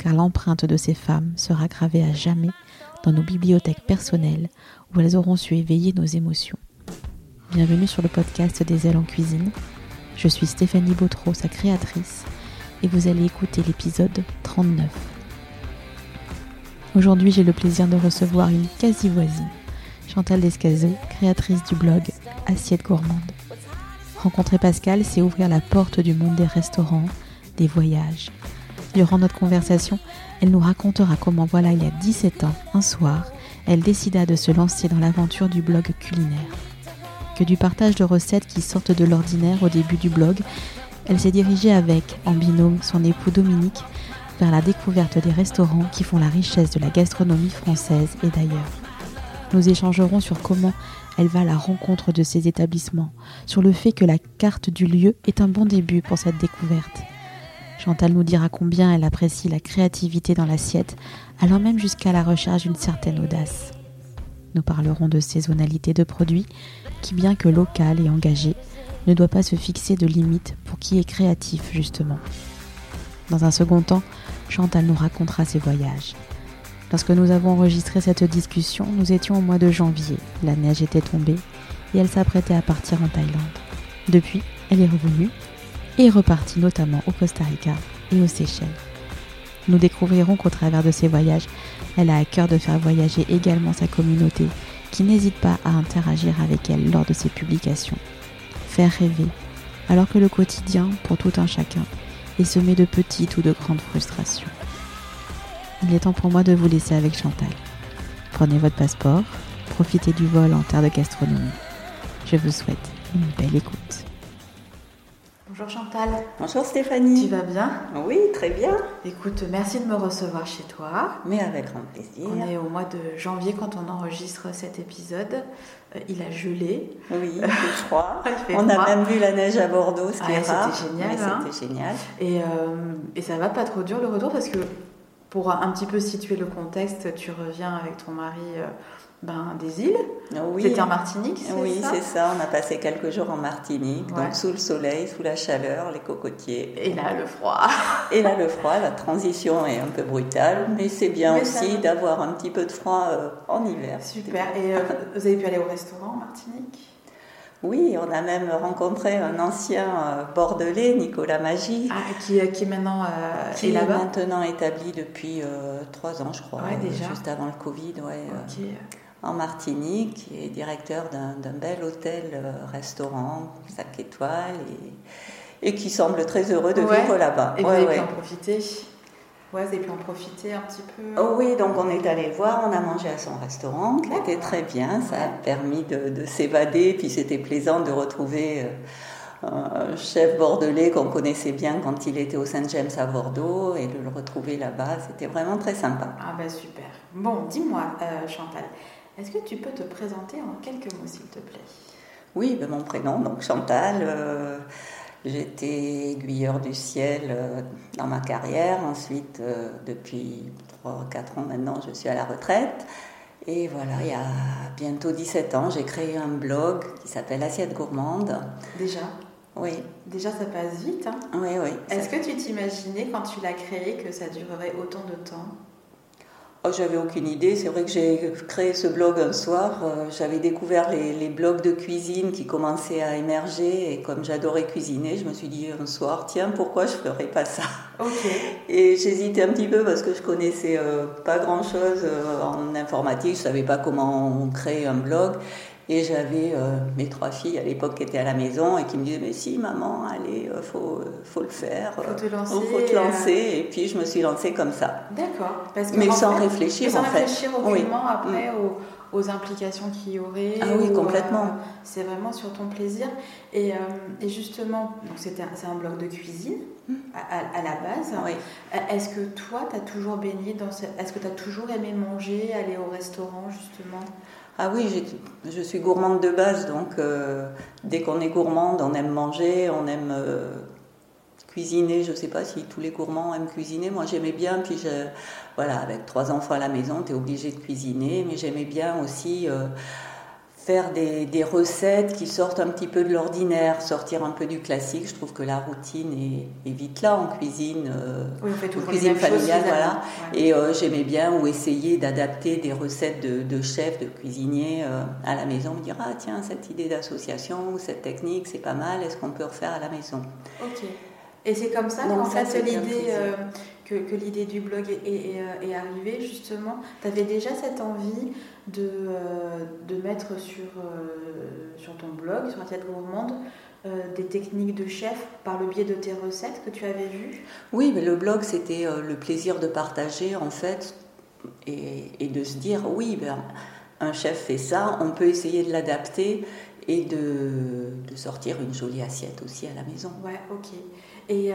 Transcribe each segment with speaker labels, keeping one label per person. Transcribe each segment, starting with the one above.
Speaker 1: car l'empreinte de ces femmes sera gravée à jamais dans nos bibliothèques personnelles où elles auront su éveiller nos émotions. Bienvenue sur le podcast des ailes en cuisine. Je suis Stéphanie Bautreau, sa créatrice, et vous allez écouter l'épisode 39. Aujourd'hui, j'ai le plaisir de recevoir une quasi-voisine, Chantal Descazeux, créatrice du blog Assiette gourmande. Rencontrer Pascal, c'est ouvrir la porte du monde des restaurants, des voyages. Durant notre conversation, elle nous racontera comment, voilà, il y a 17 ans, un soir, elle décida de se lancer dans l'aventure du blog culinaire. Que du partage de recettes qui sortent de l'ordinaire au début du blog, elle s'est dirigée avec, en binôme, son époux Dominique, vers la découverte des restaurants qui font la richesse de la gastronomie française et d'ailleurs. Nous échangerons sur comment elle va à la rencontre de ces établissements, sur le fait que la carte du lieu est un bon début pour cette découverte. Chantal nous dira combien elle apprécie la créativité dans l'assiette, allant même jusqu'à la recherche d'une certaine audace. Nous parlerons de saisonnalité de produits, qui bien que local et engagé, ne doit pas se fixer de limites pour qui est créatif justement. Dans un second temps, Chantal nous racontera ses voyages. Lorsque nous avons enregistré cette discussion, nous étions au mois de janvier. La neige était tombée et elle s'apprêtait à partir en Thaïlande. Depuis, elle est revenue est repartie notamment au Costa Rica et aux Seychelles. Nous découvrirons qu'au travers de ces voyages, elle a à cœur de faire voyager également sa communauté, qui n'hésite pas à interagir avec elle lors de ses publications. Faire rêver, alors que le quotidien, pour tout un chacun, est semé de petites ou de grandes frustrations. Il est temps pour moi de vous laisser avec Chantal. Prenez votre passeport, profitez du vol en terre de gastronomie. Je vous souhaite une belle écoute. Bonjour Chantal.
Speaker 2: Bonjour Stéphanie.
Speaker 1: Tu vas bien?
Speaker 2: Oui, très bien.
Speaker 1: Écoute, merci de me recevoir chez toi.
Speaker 2: Mais avec grand plaisir.
Speaker 1: On est au mois de janvier quand on enregistre cet épisode. Euh, il a gelé.
Speaker 2: Oui, il fait froid. on a même vu la neige à Bordeaux, ce qui est rare.
Speaker 1: C'était génial. Hein.
Speaker 2: C'était génial.
Speaker 1: Et, euh, et ça va pas trop dur le retour parce que pour un petit peu situer le contexte, tu reviens avec ton mari euh, ben, des îles.
Speaker 2: Oui.
Speaker 1: C'était en Martinique, c'est
Speaker 2: Oui,
Speaker 1: ça
Speaker 2: c'est ça. On a passé quelques jours en Martinique, donc sous le soleil, sous la chaleur, les cocotiers.
Speaker 1: Et là, le froid.
Speaker 2: Et là, le froid. La transition est un peu brutale, mais c'est bien aussi d'avoir un petit peu de froid euh, en hiver.
Speaker 1: Super. Et euh, vous avez pu aller au restaurant en Martinique?
Speaker 2: Oui, on a même rencontré un ancien euh, bordelais, Nicolas Magie.
Speaker 1: Ah, qui, qui est maintenant euh,
Speaker 2: qui est, maintenant établi depuis euh, trois ans, je crois.
Speaker 1: déjà.
Speaker 2: Juste avant le Covid, ouais. En Martinique, qui est directeur d'un bel hôtel-restaurant, 5 étoiles, et, et, qui semble très heureux de vivre là-bas.
Speaker 1: Et vous avez pu en profiter? Ouais, vous avez pu en profiter un petit peu?
Speaker 2: Oh Oui, donc on est allé le voir, on a mangé à son restaurant, qui était très bien, ça a permis de, s'évader, puis c'était plaisant de retrouver euh, un chef bordelais qu'on connaissait bien quand il était au Saint-James à Bordeaux, et de le retrouver là-bas, c'était vraiment très sympa.
Speaker 1: Ah ben super. Bon, dis-moi euh, Chantal, est-ce que tu peux te présenter en quelques mots s'il te plaît?
Speaker 2: Oui, ben, mon prénom, donc Chantal. Euh, J'étais aiguilleur du ciel euh, dans ma carrière. Ensuite, euh, depuis 3-4 ans maintenant, je suis à la retraite. Et voilà, il y a bientôt 17 ans, j'ai créé un blog qui s'appelle Assiette gourmande.
Speaker 1: Déjà?
Speaker 2: Oui.
Speaker 1: Déjà, ça passe vite. Hein?
Speaker 2: Oui, oui.
Speaker 1: Est-ce que tu t'imaginais quand tu l'as créé que ça durerait autant de temps?
Speaker 2: Oh, j'avais aucune idée. C'est vrai que j'ai créé ce blog un soir. Euh, j'avais découvert les, blogs de cuisine qui commençaient à émerger et comme j'adorais cuisiner, je me suis dit un soir, tiens, pourquoi je ferais pas ça? Et j'hésitais un petit peu parce que je connaissais euh, pas grand chose euh, en informatique. Je savais pas comment on crée un blog. Et j'avais euh, mes trois filles à l'époque qui étaient à la maison et qui me disaient Mais si, maman, allez, il euh, faut, euh, faut le faire.
Speaker 1: Faut te lancer.
Speaker 2: faut te lancer. Et puis je me suis lancée comme ça.
Speaker 1: D'accord.
Speaker 2: Mais sans réfléchir,
Speaker 1: sans
Speaker 2: en
Speaker 1: réfléchir aucunement après mm. aux, implications qu'il y aurait.
Speaker 2: Ah oui, complètement.
Speaker 1: c'est vraiment sur ton plaisir. Et, et justement, c'est un, un blog de cuisine mm. à, la base.
Speaker 2: Oui.
Speaker 1: Est-ce que toi, tu as toujours baigné dans. Est-ce que tu as toujours aimé manger, aller au restaurant, justement?
Speaker 2: Ah oui, je suis gourmande de base, donc euh, dès qu'on est gourmande, on aime manger, on aime euh, cuisiner. Je ne sais pas si tous les gourmands aiment cuisiner. Moi, j'aimais bien. Puis, voilà, avec trois enfants à la maison, tu es obligé de cuisiner. Mais j'aimais bien aussi euh, faire des, recettes qui sortent un petit peu de l'ordinaire, sortir un peu du classique. Je trouve que la routine est, vite là en cuisine,
Speaker 1: euh, oui,
Speaker 2: cuisine familiale, voilà. Et euh, j'aimais bien ou essayer d'adapter des recettes de, chefs, de cuisiniers euh, à la maison, me dire ah tiens cette idée d'association ou cette technique c'est pas mal, est-ce qu'on peut refaire à la maison?
Speaker 1: Ok. Et c'est comme ça qu'en fait l'idée que, l'idée du blog est, arrivée justement. Tu avais déjà cette envie de, euh, de mettre sur, euh, sur ton blog, sur Assiette Gourmande, euh, des techniques de chef par le biais de tes recettes que tu avais vues?
Speaker 2: Oui, mais le blog, c'était le plaisir de partager en fait et, et de se dire oui, ben, un chef fait ça, on peut essayer de l'adapter et de, de, sortir une jolie assiette aussi à la maison.
Speaker 1: Ouais, ok. Et,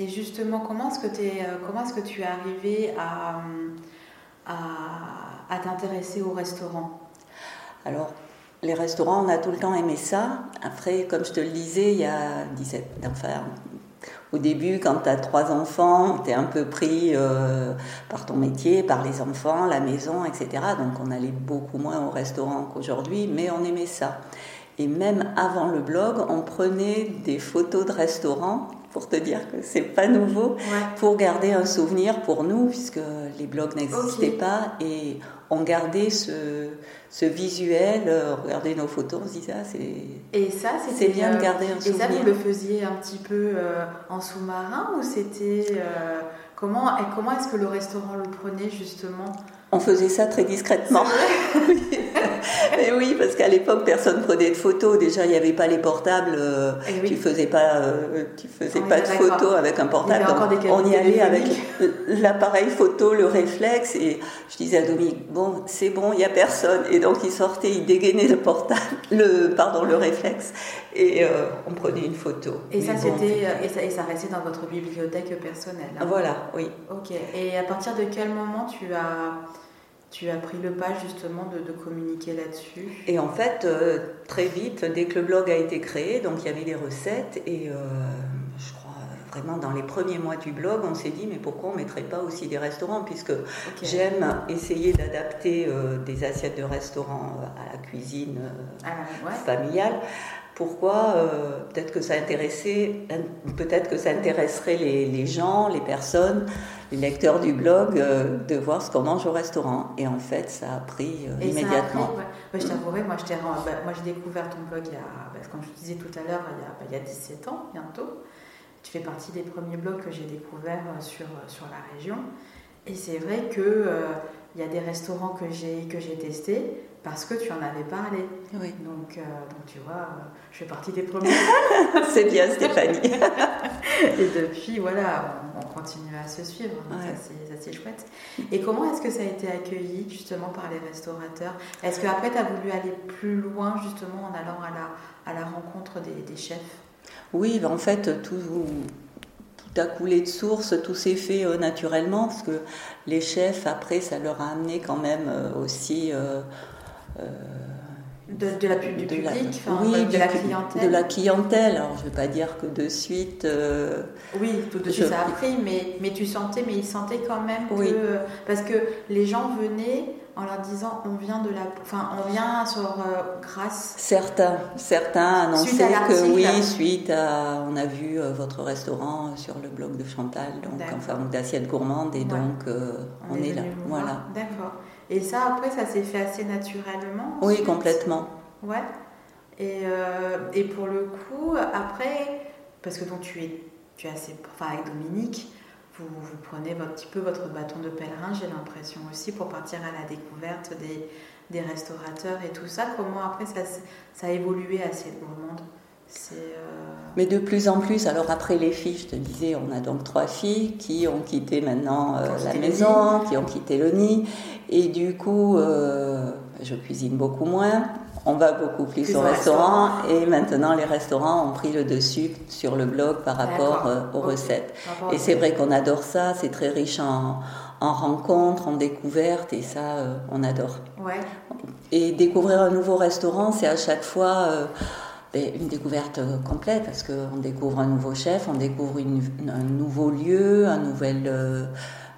Speaker 1: et justement, comment est-ce que, es, comment est-ce que tu es arrivé à, à à t'intéresser au restaurant?
Speaker 2: Alors, les restaurants, on a tout le temps aimé ça. Après, comme je te le disais, il y a 17, enfin, au début, quand tu as trois enfants, tu es un peu pris euh, par ton métier, par les enfants, la maison, etc. Donc on allait beaucoup moins au restaurant qu'aujourd'hui, mais on aimait ça. Et même avant le blog, on prenait des photos de restaurants pour te dire que c'est pas nouveau, pour garder un souvenir pour nous, puisque les blogs n'existaient pas, et on gardait ce, ce visuel, euh, regardait nos photos, on se disait, ah, c'est,
Speaker 1: et ça,
Speaker 2: c'est bien de euh, garder un souvenir.
Speaker 1: Et ça, vous le faisiez un petit peu euh, en sous-marin, ou c'était... comment, et comment est-ce que le restaurant le prenait, justement?
Speaker 2: On faisait ça très discrètement. Mais oui, parce qu'à l'époque, personne prenait de photos. Déjà, il n'y avait pas les portables. Euh, eh tu faisais pas, euh, tu faisais pas de photos avec un portable. on y allait avec l'appareil photo, le réflexe. Et je disais à Dominique, bon, c'est bon, il n'y a personne. Et donc, il sortait, il dégainait le portable, le, pardon, le réflexe. Et euh, on prenait une photo.
Speaker 1: Et ça, c'était, et, ça, et ça restait dans votre bibliothèque personnelle.
Speaker 2: Hein. Voilà, oui.
Speaker 1: Ok. Et à partir de quel moment tu as tu as pris le pas justement de, communiquer là-dessus?
Speaker 2: Et en fait, euh, très vite, dès que le blog a été créé, donc il y avait des recettes et euh, je crois vraiment dans les premiers mois du blog, on s'est dit mais pourquoi on ne mettrait pas aussi des restaurants? Puisque j'aime essayer d'adapter euh, des assiettes de restaurant à la cuisine ah, familiale pourquoi peut-être que ça intéressait, peut-être que ça intéresserait les, les, gens, les personnes les lecteurs du blog euh, de voir ce qu'on mange au restaurant. Et en fait, ça a pris euh, immédiatement.
Speaker 1: je t'avouerai, moi, bah, moi j'ai découvert ton blog, il y a, bah, comme je disais tout à l'heure, il, y a 17 bah, ans bientôt. Tu fais partie des premiers blogs que j'ai découverts euh, sur, sur la région. Et c'est vrai qu'il il y a des restaurants que j'ai testés parce que tu en avais parlé.
Speaker 2: Oui.
Speaker 1: Donc, euh, donc tu vois, euh, je fais partie des premiers.
Speaker 2: c'est bien Stéphanie.
Speaker 1: et depuis, voilà, on, continue à se suivre. Ça, c'est chouette. Et comment est-ce que ça a été accueilli justement par les restaurateurs? Est-ce qu'après, tu as voulu aller plus loin justement en allant à la, à la rencontre des, chefs?
Speaker 2: Oui, ben, en fait, tout, tout coulé de source, tout s'est fait euh, naturellement, parce que les chefs, après, ça leur a amené quand même aussi
Speaker 1: de, la, du public, oui, de, la clientèle.
Speaker 2: De la clientèle. Alors, je ne veux pas dire que de suite. Euh,
Speaker 1: oui, tout de suite ça a pris, mais, mais tu sentais, mais ils sentaient quand même que. Parce que les gens venaient en leur disant on vient de la, enfin on vient sur euh, grâce.
Speaker 2: Certains, certains annonçaient que oui, suite à, on a vu euh, votre restaurant sur le blog de Chantal, donc enfin d'assiette gourmande et donc euh, on, est, là, voilà.
Speaker 1: D'accord. Et ça après ça s'est fait assez naturellement.
Speaker 2: Oui, complètement.
Speaker 1: Ouais. Et, et pour le coup après parce que donc tu es tu es assez, enfin avec Dominique vous, prenez un petit peu votre bâton de pèlerin, j'ai l'impression aussi, pour partir à la découverte des, des restaurateurs et tout ça. Comment après ça, ça a évolué à cette gourmande
Speaker 2: euh, mais de plus en plus, alors après les filles, je te disais, on a donc trois filles qui ont quitté maintenant euh, la maison, qui ont quitté le nid. Et du coup, euh, je cuisine beaucoup moins. On va beaucoup plus, au restaurant, et maintenant les restaurants ont pris le dessus sur le blog par rapport euh, aux recettes. Et c'est vrai qu'on adore ça, c'est très riche en, rencontres, en découvertes. Et ça euh, on adore. Et découvrir un nouveau restaurant, c'est à chaque fois euh, une découverte complète parce qu'on découvre un nouveau chef, on découvre un nouveau lieu, un nouvel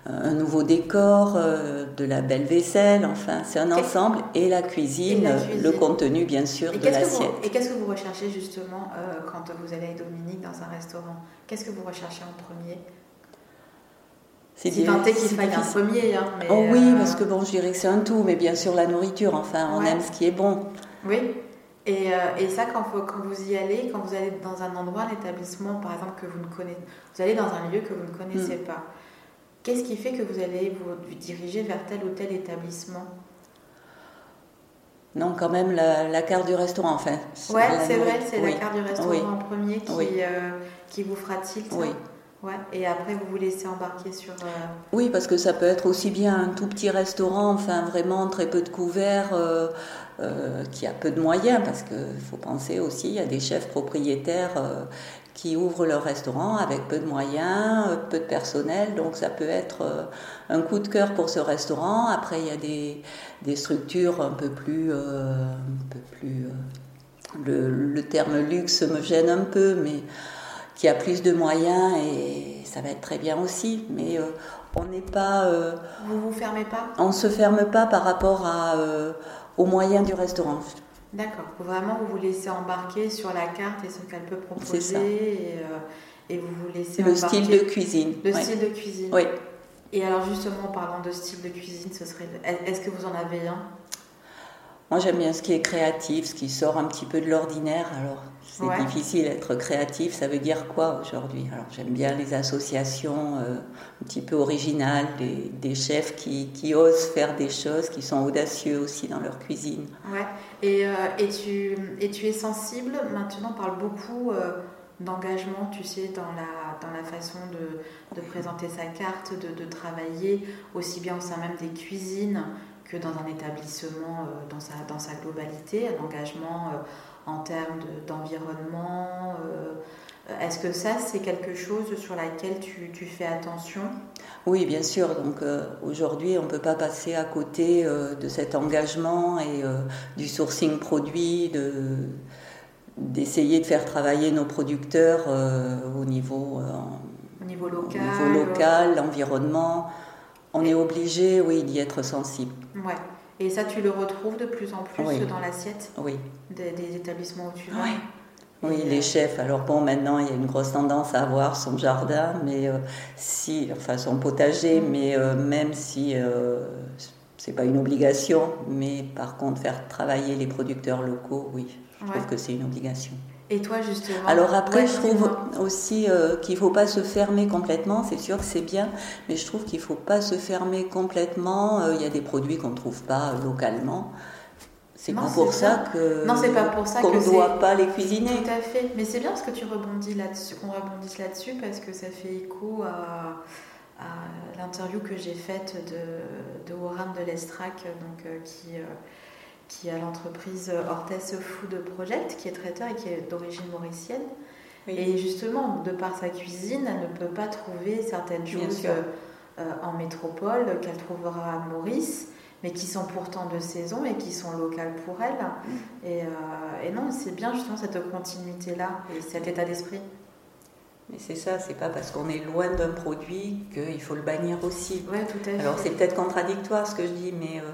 Speaker 2: un nouveau décor, euh, de la belle vaisselle, enfin, c'est un ensemble. Et la, cuisine, le contenu, bien sûr, de l'assiette.
Speaker 1: Et qu'est-ce que vous recherchez justement euh, quand vous allez avec Dominique dans un restaurant? Qu'est-ce que vous recherchez en premier? C'est si tant qu'il faille un premier. Hein,
Speaker 2: oh oui, euh, parce que bon, je dirais que c'est un tout, mais bien sûr la nourriture, enfin, on aime ce qui est bon.
Speaker 1: Oui. Et, et ça, quand, quand, vous y allez, quand vous allez dans un endroit, un établissement, par exemple, que vous ne connaissez, vous allez dans un lieu que vous ne connaissez mm. pas. Qu'est-ce qui fait que vous allez vous diriger vers tel ou tel établissement?
Speaker 2: Non, quand même la, carte du restaurant, enfin.
Speaker 1: Ouais, c'est vrai, c'est la carte du restaurant en premier qui, euh, qui vous fera tilt. Oui. Ouais, et après vous vous laissez embarquer sur. Euh,
Speaker 2: oui, parce que ça peut être aussi bien un tout petit restaurant, enfin vraiment très peu de couverts, euh, qui a peu de moyens, parce qu'il faut penser aussi, a des chefs propriétaires qui ouvrent leur restaurant avec peu de moyens, euh, peu de personnel, donc ça peut être euh, un coup de cœur pour ce restaurant. Après, il y a des, des structures un peu plus... Euh, un peu plus le, le, terme luxe me gêne un peu, mais qui a plus de moyens et ça va être très bien aussi. Mais on n'est pas...
Speaker 1: vous vous fermez pas?
Speaker 2: On ne se ferme pas par rapport à, aux moyens du restaurant.
Speaker 1: D'accord. Vraiment, vous vous laissez embarquer sur la carte et ce qu'elle peut proposer. Et, euh, et, vous vous laissez
Speaker 2: Le style de cuisine.
Speaker 1: Le style de cuisine.
Speaker 2: Oui.
Speaker 1: Et alors, justement, en parlant de style de cuisine, ce serait. Est-ce que vous en avez un?
Speaker 2: Moi, j'aime bien ce qui est créatif, ce qui sort un petit peu de l'ordinaire. Alors, c'est difficile d'être créatif. Ça veut dire quoi aujourd'hui? Alors, j'aime bien les associations euh, un petit peu originales, des, des chefs qui, qui, osent faire des choses, qui sont audacieux aussi dans leur cuisine.
Speaker 1: Ouais. Et, euh, et, tu, et tu es sensible, maintenant on parle beaucoup euh, d'engagement, tu sais, dans la, dans la façon de, de présenter sa carte, de, de, travailler aussi bien au sein même des cuisines que dans un établissement dans, sa, dans sa globalité, un engagement en termes d'environnement euh, Est-ce que ça, c'est quelque chose sur laquelle tu, tu fais attention?
Speaker 2: Oui, bien sûr. Donc euh, aujourd'hui, on ne peut pas passer à côté euh, de cet engagement et du sourcing produit, de d'essayer de faire travailler nos producteurs au niveau,
Speaker 1: au niveau local,
Speaker 2: local l'environnement. On est obligé, oui, d'y être sensible.
Speaker 1: Ouais. Et ça, tu le retrouves de plus en plus dans l'assiette
Speaker 2: oui.
Speaker 1: des, établissements où tu vas
Speaker 2: Oui, oui les chefs. Alors bon, maintenant, il y a une grosse tendance à avoir son jardin, mais euh, si, enfin son potager, mm. mais euh, même si euh, c'est pas une obligation, mais par contre, faire travailler les producteurs locaux, oui, je trouve que c'est une obligation.
Speaker 1: Et toi, justement
Speaker 2: Alors après, je trouve aussi euh, qu'il ne faut pas se fermer complètement. C'est sûr que c'est bien, mais je trouve qu'il ne faut pas se fermer complètement. Euh, il y a des produits qu'on ne trouve pas localement. C'est pas pour ça, que
Speaker 1: non, c'est pas pour ça
Speaker 2: qu'on ne doit pas les cuisiner.
Speaker 1: Tout à fait. Mais c'est bien ce que tu rebondis là-dessus, qu'on rebondisse là-dessus parce que ça fait écho à, l'interview que j'ai faite de, de de Lestrac, donc euh, qui qui a l'entreprise Hortès Food Project, qui est traiteur et qui est d'origine mauricienne. Et justement, de par sa cuisine, elle ne peut pas trouver certaines choses euh, en métropole qu'elle trouvera à Maurice, mais qui sont pourtant de saison et qui sont locales pour elle. Mm. Et, euh, et, non, c'est bien justement cette continuité-là et cet état d'esprit.
Speaker 2: Mais c'est ça, c'est pas parce qu'on est loin d'un produit qu'il faut le bannir aussi.
Speaker 1: Ouais, tout à fait.
Speaker 2: Alors c'est peut-être contradictoire ce que je dis, mais euh,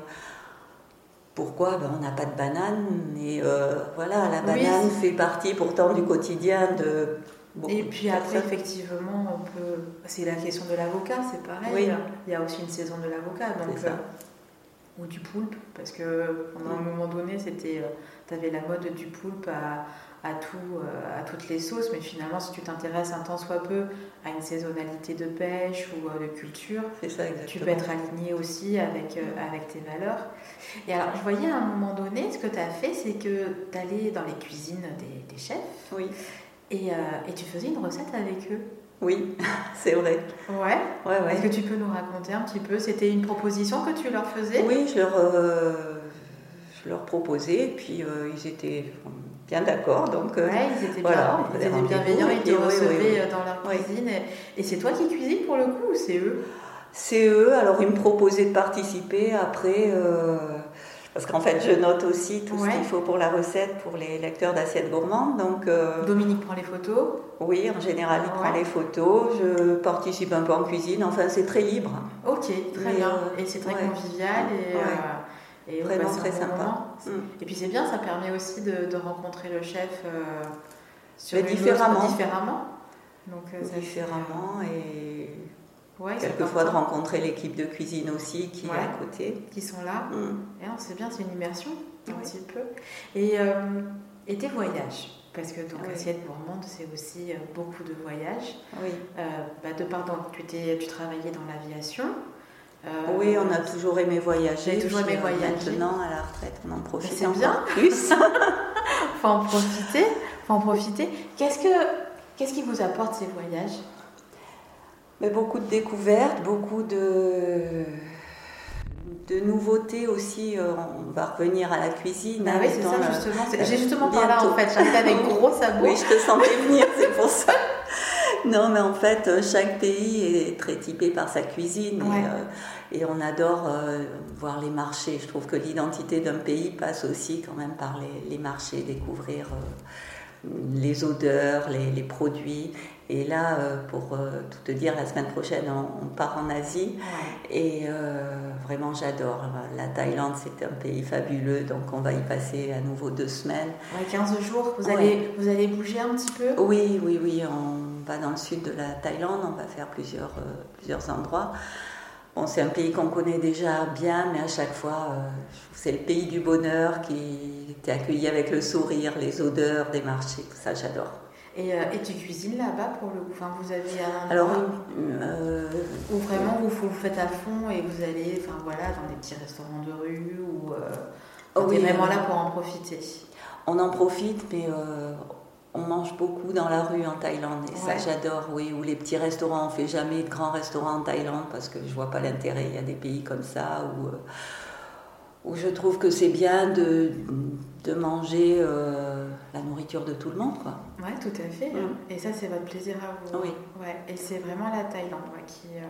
Speaker 2: pourquoi ben, On n'a pas de banane, mais euh, voilà, la banane fait partie pourtant du quotidien de beaucoup
Speaker 1: Et
Speaker 2: de
Speaker 1: puis après,
Speaker 2: personnes.
Speaker 1: effectivement, on peut. C'est la question de l'avocat, c'est pareil.
Speaker 2: Oui.
Speaker 1: Il y a aussi une saison de l'avocat, donc euh, ou du poulpe, parce que pendant un moment donné, c'était, tu avais la mode du poulpe à, à tout, euh, à toutes les sauces, mais finalement, si tu t'intéresses un tant soit peu à une saisonnalité de pêche ou euh, de culture,
Speaker 2: ça
Speaker 1: tu peux être aligné aussi avec, euh, avec tes valeurs. Et alors, je voyais à un moment donné, ce que tu as fait, c'est que tu allais dans les cuisines des, des chefs
Speaker 2: Oui,
Speaker 1: et, euh, et tu faisais une recette avec eux.
Speaker 2: Oui, c'est vrai.
Speaker 1: Ouais.
Speaker 2: Ouais, ouais.
Speaker 1: Est-ce que tu peux nous raconter un petit peu C'était une proposition que tu leur faisais?
Speaker 2: Oui, je leur, euh, je leur proposais, et puis euh, ils étaient bien d'accord. Donc, euh,
Speaker 1: Ouais, ils étaient,
Speaker 2: voilà,
Speaker 1: bien, ils étaient bienveillants, ils te recevaient dans leur cuisine. Et, et c'est toi qui cuisines pour le coup ou c'est eux?
Speaker 2: C'est eux, alors ils me proposaient de participer après, euh, parce qu'en fait je note aussi tout
Speaker 1: Ouais.
Speaker 2: ce qu'il faut pour la recette pour les lecteurs d'assiettes gourmandes. Donc euh,
Speaker 1: Dominique prend les photos.
Speaker 2: oui, en général il prend les photos, je participe un peu en cuisine, enfin c'est très libre.
Speaker 1: Ok, très
Speaker 2: Mais,
Speaker 1: bien.
Speaker 2: euh,
Speaker 1: et c'est très
Speaker 2: ouais.
Speaker 1: convivial et, euh, et
Speaker 2: Vraiment très
Speaker 1: bon
Speaker 2: sympa. Mm.
Speaker 1: Et puis c'est bien, ça permet aussi de, de rencontrer le chef euh, sur
Speaker 2: Mais différemment.
Speaker 1: différemment. Donc
Speaker 2: Différemment et
Speaker 1: Ouais,
Speaker 2: quelquefois de rencontrer l'équipe de cuisine aussi qui
Speaker 1: Ouais.
Speaker 2: est à côté.
Speaker 1: qui sont là.
Speaker 2: Mm.
Speaker 1: Et non, c'est bien, c'est une immersion un
Speaker 2: Oui.
Speaker 1: petit peu. Et, euh, et tes voyages parce que donc
Speaker 2: Oui.
Speaker 1: assiette gourmande, c'est aussi euh, beaucoup de voyages.
Speaker 2: Oui.
Speaker 1: Euh, bah, de par donc, tu, travaillais dans l'aviation. Euh,
Speaker 2: Oui, on a toujours aimé voyager.
Speaker 1: Toujours aimé voyager.
Speaker 2: Maintenant, à la retraite, on en profite
Speaker 1: c'est bien.
Speaker 2: plus.
Speaker 1: Faut en profiter. Faut en profiter. Qu'est-ce que qu'est-ce qui vous apporte ces voyages?
Speaker 2: Mais beaucoup de découvertes, beaucoup de, de nouveautés aussi. Euh, On va revenir à la cuisine. Hein,
Speaker 1: oui, c'est ça
Speaker 2: le-
Speaker 1: justement. J'ai justement par là
Speaker 2: bientôt.
Speaker 1: en fait. J'arrive avec gros sabots.
Speaker 2: Oui, je te sentais venir, c'est pour ça. Non, mais en fait, euh, chaque pays est très typé par sa cuisine
Speaker 1: Ouais.
Speaker 2: et, euh, et on adore euh, voir les marchés. Je trouve que l'identité d'un pays passe aussi quand même par les, les marchés, découvrir euh, les odeurs, les, les produits. Et là, euh, pour euh, tout te dire, la semaine prochaine, on, part en Asie et euh, vraiment j'adore. La Thaïlande, c'est un pays fabuleux, donc on va y passer à nouveau deux semaines.
Speaker 1: Ouais, 15 jours. Vous
Speaker 2: Ouais.
Speaker 1: allez vous allez bouger un petit peu?
Speaker 2: Oui, oui, oui, on va dans le sud de la Thaïlande, on va faire plusieurs, euh, plusieurs endroits. Bon, c'est un pays qu'on connaît déjà bien, mais à chaque fois, euh, c'est le pays du bonheur qui t'est accueilli avec le sourire, les odeurs des marchés, tout ça, j'adore.
Speaker 1: Et, euh, et tu cuisines là-bas pour le coup. Enfin, vous avez un
Speaker 2: Alors, euh,
Speaker 1: où vraiment vous, vous faites à fond et vous allez, enfin voilà, dans des petits restaurants de rue ou. Euh,
Speaker 2: Oh oui,
Speaker 1: vraiment là pour en profiter.
Speaker 2: on en profite, mais euh, on mange beaucoup dans la rue en Thaïlande, et
Speaker 1: Ouais.
Speaker 2: ça, j'adore, oui. Ou les petits restaurants, on fait jamais de grands restaurants en Thaïlande parce que je vois pas l'intérêt. Il y a des pays comme ça où. où je trouve que c'est bien de, de manger la nourriture de tout le monde. Quoi.
Speaker 1: Ouais, tout à fait.
Speaker 2: Mm.
Speaker 1: Et ça, c'est votre plaisir à vous.
Speaker 2: Oui.
Speaker 1: Ouais. Et c'est vraiment la Thaïlande ouais, qui. euh,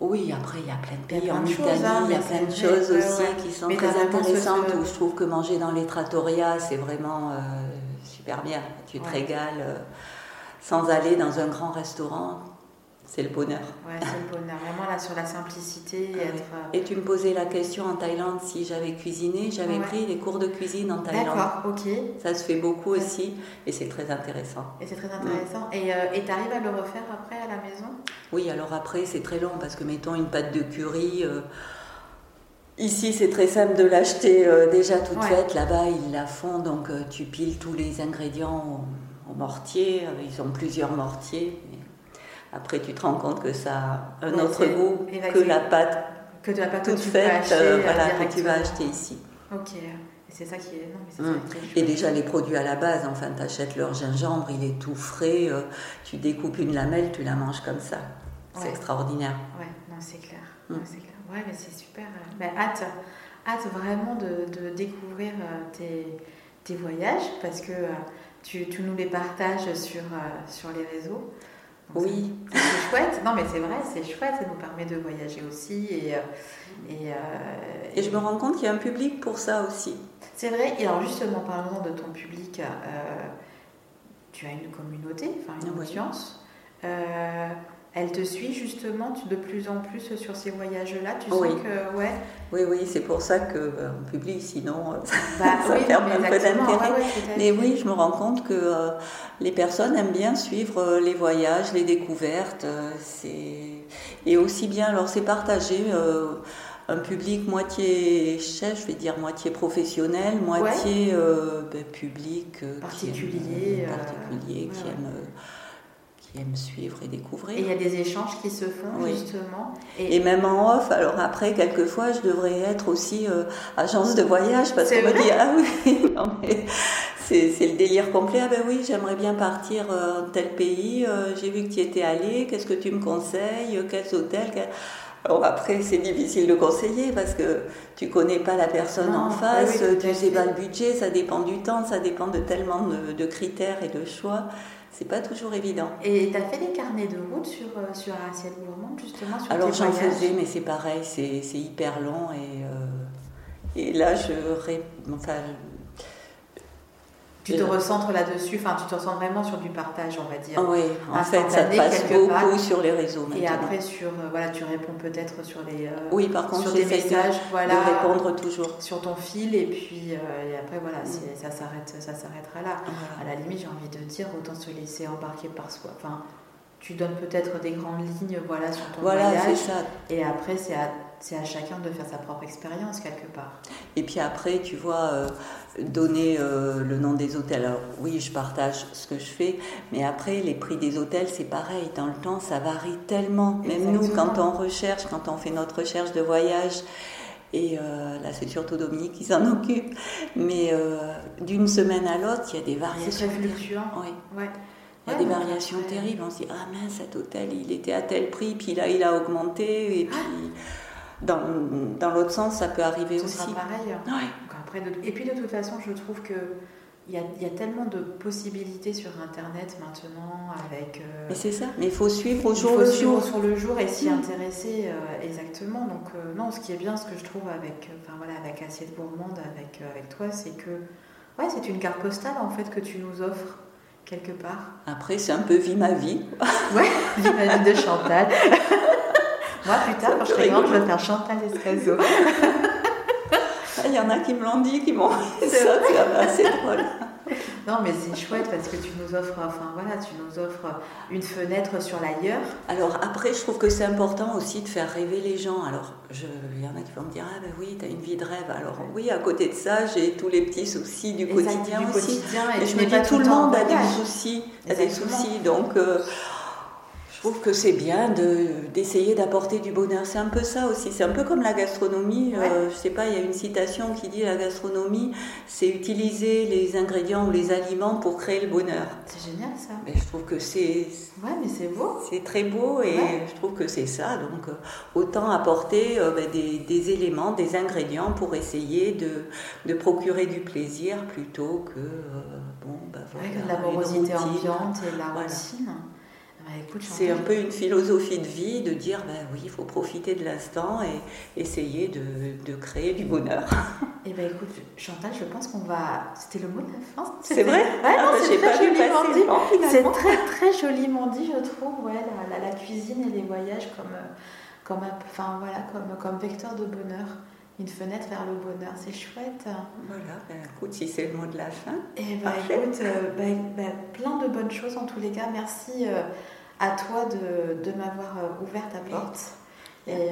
Speaker 2: Oui, après, il y a plein de pays. En Italie,
Speaker 1: hein,
Speaker 2: il y a
Speaker 1: mais
Speaker 2: plein de choses aussi
Speaker 1: ouais.
Speaker 2: qui sont
Speaker 1: Mais
Speaker 2: très intéressantes. Où je trouve que manger dans les trattorias, c'est vraiment euh, super bien. Tu te
Speaker 1: Ouais.
Speaker 2: régales euh, sans aller dans un grand restaurant. C'est le bonheur.
Speaker 1: Ouais, c'est le bonheur. Vraiment là sur la simplicité et
Speaker 2: Ah
Speaker 1: être. euh,
Speaker 2: Et tu me posais la question en Thaïlande si j'avais cuisiné. J'avais
Speaker 1: Ouais.
Speaker 2: pris des cours de cuisine en Thaïlande.
Speaker 1: D'accord, ok.
Speaker 2: Ça se fait beaucoup aussi et c'est très intéressant.
Speaker 1: Et c'est très intéressant. Et euh, et t'arrives à le refaire après à la maison?
Speaker 2: Oui, alors après, c'est très long parce que, mettons, une pâte de curry. euh, Ici, c'est très simple de l'acheter euh, déjà toute
Speaker 1: Ouais.
Speaker 2: faite. Là-bas, ils la font, donc euh, tu piles tous les ingrédients au, au mortier. Ils ont plusieurs mortiers. mais après, tu te rends compte que ça a un
Speaker 1: Ouais,
Speaker 2: autre goût que la pâte
Speaker 1: Que de la pâte que
Speaker 2: toute
Speaker 1: tu
Speaker 2: faite euh,
Speaker 1: euh,
Speaker 2: voilà, que tu vas acheter ici.
Speaker 1: Ok. C'est ça qui est. Non, mais c'est ça qui est
Speaker 2: Et déjà, les produits à la base, enfin, tu achètes leur gingembre, il est tout frais. euh, tu découpes une lamelle, tu la manges comme ça. C'est
Speaker 1: Ouais.
Speaker 2: extraordinaire.
Speaker 1: Ouais, non, c'est clair.
Speaker 2: Mm.
Speaker 1: Ouais, c'est clair. Ouais, mais c'est super. Ben, hâte, hâte vraiment de, de découvrir tes, tes voyages parce que tu, tu nous les partages sur, sur les réseaux.
Speaker 2: Oui.
Speaker 1: C'est chouette. Non, mais c'est vrai, c'est chouette. Ça nous permet de voyager aussi. Et, euh, et, euh,
Speaker 2: Et je me rends compte qu'il y a un public pour ça aussi.
Speaker 1: C'est vrai. Et alors, justement, parlons de ton public. euh, tu as une communauté, enfin une
Speaker 2: Oui.
Speaker 1: audience. Elle te suit justement de plus en plus sur ces voyages-là Tu
Speaker 2: oui.
Speaker 1: sens que. Ouais.
Speaker 2: Oui, oui, c'est pour ça qu'on publie, sinon
Speaker 1: bah,
Speaker 2: ça
Speaker 1: oui,
Speaker 2: perd un peu d'intérêt.
Speaker 1: Ouais,
Speaker 2: mais oui, je me rends compte que les personnes aiment bien suivre les voyages, les découvertes. c'est et aussi bien, alors c'est partagé un public moitié chef, je vais dire moitié professionnel, moitié euh, public
Speaker 1: euh, particulier,
Speaker 2: qui aime, particulier qui, aime, qui aime suivre et découvrir.
Speaker 1: Et il y a des échanges qui se font justement.
Speaker 2: Et... même en off, alors après, quelquefois, je devrais être aussi euh, agence de voyage parce qu'on me dit Ah oui, non, mais c'est le délire complet. Ah ben oui, j'aimerais bien partir dans tel pays, j'ai vu que tu y étais allé, qu'est-ce que tu me conseilles, quels hôtels alors après, c'est difficile de conseiller parce que tu connais pas la personne en face, tu sais pas le budget, ça dépend du temps, ça dépend de tellement de, critères et de choix. C'est pas toujours évident.
Speaker 1: Et tu as fait des carnets de route sur, euh, sur Assiette Gourmand, justement sur
Speaker 2: Alors j'en faisais, mais c'est pareil, c'est hyper long et, euh, et là, je, enfin,
Speaker 1: tu te recentres là-dessus, enfin tu te recentres vraiment sur du partage, on va dire.
Speaker 2: Oui, en fait, ça passe beaucoup sur les réseaux maintenant.
Speaker 1: Et après, sur, euh, voilà, tu réponds peut-être sur les euh,
Speaker 2: oui, par contre,
Speaker 1: sur des messages, voilà,
Speaker 2: de répondre toujours
Speaker 1: sur ton fil, et puis euh, et après voilà, mm. ça s'arrête, ça s'arrêtera là. À la limite, j'ai envie de dire, autant se laisser embarquer par soi. Enfin, tu donnes peut-être des grandes lignes, voilà, sur ton
Speaker 2: voilà,
Speaker 1: voyage.
Speaker 2: Ça.
Speaker 1: Et après, c'est à c'est à chacun de faire sa propre expérience quelque part.
Speaker 2: Et puis après, tu vois, euh, donner euh, le nom des hôtels. Alors oui, je partage ce que je fais, mais après, les prix des hôtels, c'est pareil. Dans le temps, ça varie tellement. Même nous, quand on recherche, quand on fait notre recherche de voyage, et euh, là, c'est surtout Dominique qui s'en occupe, mais d'une semaine à l'autre, il y a des variations.
Speaker 1: C'est fluctuant.
Speaker 2: Oui. Ouais. Il y a des variations terribles. On se dit, ah mince, cet hôtel, il était à tel prix, puis là, il a augmenté, et puis dans, dans l'autre sens, ça peut arriver
Speaker 1: Ce
Speaker 2: aussi.
Speaker 1: Sera pareil.
Speaker 2: Ouais.
Speaker 1: après, Et puis de toute façon, je trouve que il y, a, il y, a, tellement de possibilités sur Internet maintenant avec.
Speaker 2: Euh, mais c'est ça. Mais il faut suivre au jour
Speaker 1: il
Speaker 2: faut
Speaker 1: le
Speaker 2: suivre
Speaker 1: sur le jour et s'y mm. intéresser euh, exactement. Donc euh, non, ce qui est bien, ce que je trouve avec, enfin voilà, avec Assiette Gourmande, avec avec toi, c'est que ouais, c'est une carte postale en fait que tu nous offres quelque part.
Speaker 2: Après, c'est un peu vie ma vie.
Speaker 1: ouais, vie ma vie de Chantal. Moi, plus tard, quand je serai grande, je vais faire Chantal Escazo.
Speaker 2: Il y en a qui me l'ont dit, qui m'ont dit ça, c'est assez drôle.
Speaker 1: Non, mais c'est chouette parce que tu nous offres, enfin voilà, tu nous offres une fenêtre sur l'ailleurs.
Speaker 2: Alors après, je trouve que c'est important aussi de faire rêver les gens. Alors, je, il y en a qui vont me dire, ah ben oui, tu as une vie de rêve. Alors oui, à côté de ça, j'ai tous les petits soucis du quotidien
Speaker 1: du
Speaker 2: aussi.
Speaker 1: Quotidien
Speaker 2: et, je me dis, tout le monde a des soucis, a des soucis, donc. Euh, trouve que c'est bien d'essayer d'apporter du bonheur. C'est un peu ça aussi. C'est un peu comme la gastronomie. Euh, je sais pas, il y a une citation qui dit la gastronomie, c'est utiliser les ingrédients ou les aliments pour créer le bonheur.
Speaker 1: C'est génial ça.
Speaker 2: Mais je trouve que c'est.
Speaker 1: Ouais, mais c'est beau.
Speaker 2: C'est très beau et je trouve que c'est ça. Donc euh, autant apporter euh, ben, des, des, éléments, des ingrédients pour essayer de, de procurer du plaisir plutôt que bon, ben,
Speaker 1: voilà, l'amorosité ambiante et la routine.
Speaker 2: Bah, c'est un peu une philosophie de vie de dire ben oui, il faut profiter de l'instant et essayer de, de, créer du bonheur.
Speaker 1: Et eh ben écoute, Chantal, je pense qu'on va. C'était le mot de la fin.
Speaker 2: C'est vrai
Speaker 1: ouais, non, c'est très joliment dit. C'est très très joliment dit, je trouve. Ouais, la, la, cuisine et les voyages comme, comme, enfin, voilà, comme, comme vecteur de bonheur une fenêtre vers le bonheur, c'est chouette.
Speaker 2: Voilà, ben, écoute, si c'est le mot de la fin.
Speaker 1: Et eh ben, écoute, euh, ben, ben, plein de bonnes choses en tous les cas. Merci euh, à toi de, de m'avoir euh, ouvert ta porte. Et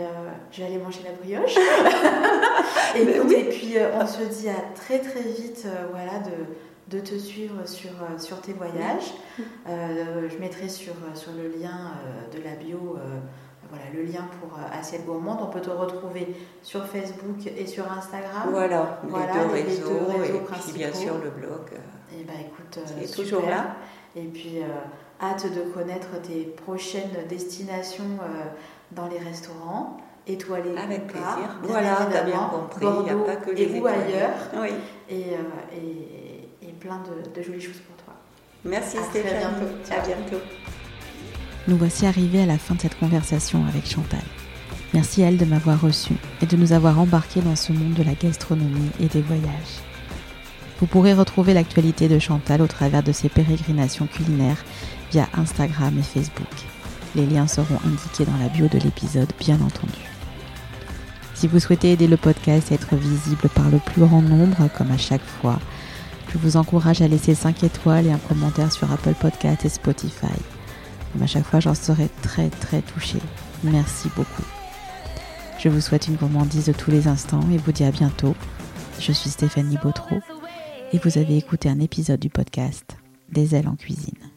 Speaker 1: je vais aller manger la brioche. et, et puis on se dit à très très vite voilà, de, de te suivre sur, sur tes voyages. je mettrai sur, sur le lien de la bio voilà, le lien pour euh, Assiette Gourmande. On peut te retrouver sur Facebook et sur Instagram.
Speaker 2: Voilà, les, deux, réseaux, et puis bien sûr le blog.
Speaker 1: Et eh ben, écoute,
Speaker 2: qui est toujours là.
Speaker 1: Et puis, euh, hâte de connaître tes prochaines destinations euh, dans les restaurants étoilés
Speaker 2: Avec plaisir. voilà, tu as bien compris.
Speaker 1: il n'y a pas que les et ou ailleurs.
Speaker 2: Oui.
Speaker 1: Et, et, et, plein de, de, jolies choses pour toi.
Speaker 2: Merci Stéphanie. À bientôt. À bientôt.
Speaker 3: Nous voici arrivés à la fin de cette conversation avec Chantal. Merci à elle de m'avoir reçu et de nous avoir embarqués dans ce monde de la gastronomie et des voyages. Vous pourrez retrouver l'actualité de Chantal au travers de ses pérégrinations culinaires
Speaker 1: via Instagram et Facebook. Les liens seront indiqués dans la bio de l'épisode, bien entendu. Si vous souhaitez aider le podcast à être visible par le plus grand nombre, comme à chaque fois, je vous encourage à laisser 5 étoiles et un commentaire sur Apple Podcast et Spotify. À chaque fois, j'en serai très très touchée. Merci beaucoup. Je vous souhaite une gourmandise de tous les instants et vous dis à bientôt. Je suis Stéphanie Bautreau et vous avez écouté un épisode du podcast Des ailes en cuisine.